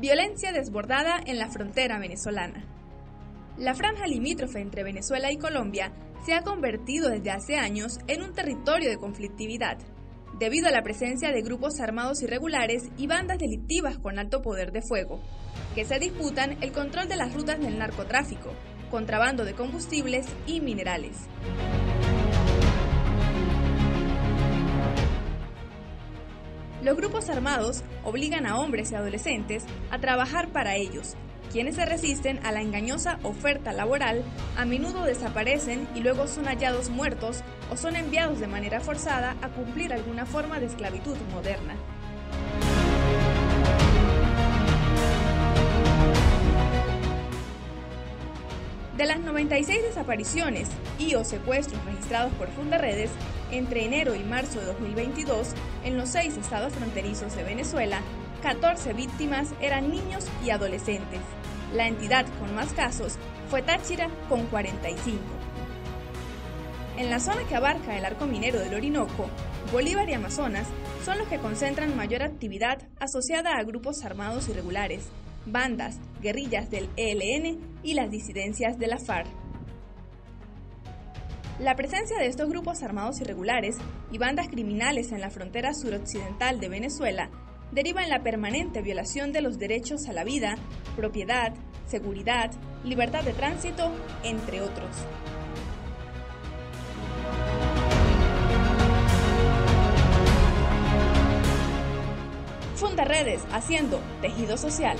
Violencia desbordada en la frontera venezolana. La franja limítrofe entre Venezuela y Colombia se ha convertido desde hace años en un territorio de conflictividad, debido a la presencia de grupos armados irregulares y bandas delictivas con alto poder de fuego, que se disputan el control de las rutas del narcotráfico, contrabando de combustibles y minerales. Los grupos armados obligan a hombres y adolescentes a trabajar para ellos. Quienes se resisten a la engañosa oferta laboral a menudo desaparecen y luego son hallados muertos o son enviados de manera forzada a cumplir alguna forma de esclavitud moderna. De las 96 desapariciones y o secuestros registrados por Fundaredes entre enero y marzo de 2022 en los seis estados fronterizos de Venezuela, 14 víctimas eran niños y adolescentes. La entidad con más casos fue Táchira con 45. En la zona que abarca el arco minero del Orinoco, Bolívar y Amazonas son los que concentran mayor actividad asociada a grupos armados irregulares, bandas, guerrillas del ELN y las disidencias de la FARC. La presencia de estos grupos armados irregulares y bandas criminales en la frontera suroccidental de Venezuela deriva en la permanente violación de los derechos a la vida, propiedad, seguridad, libertad de tránsito, entre otros. Funda Redes haciendo tejido social.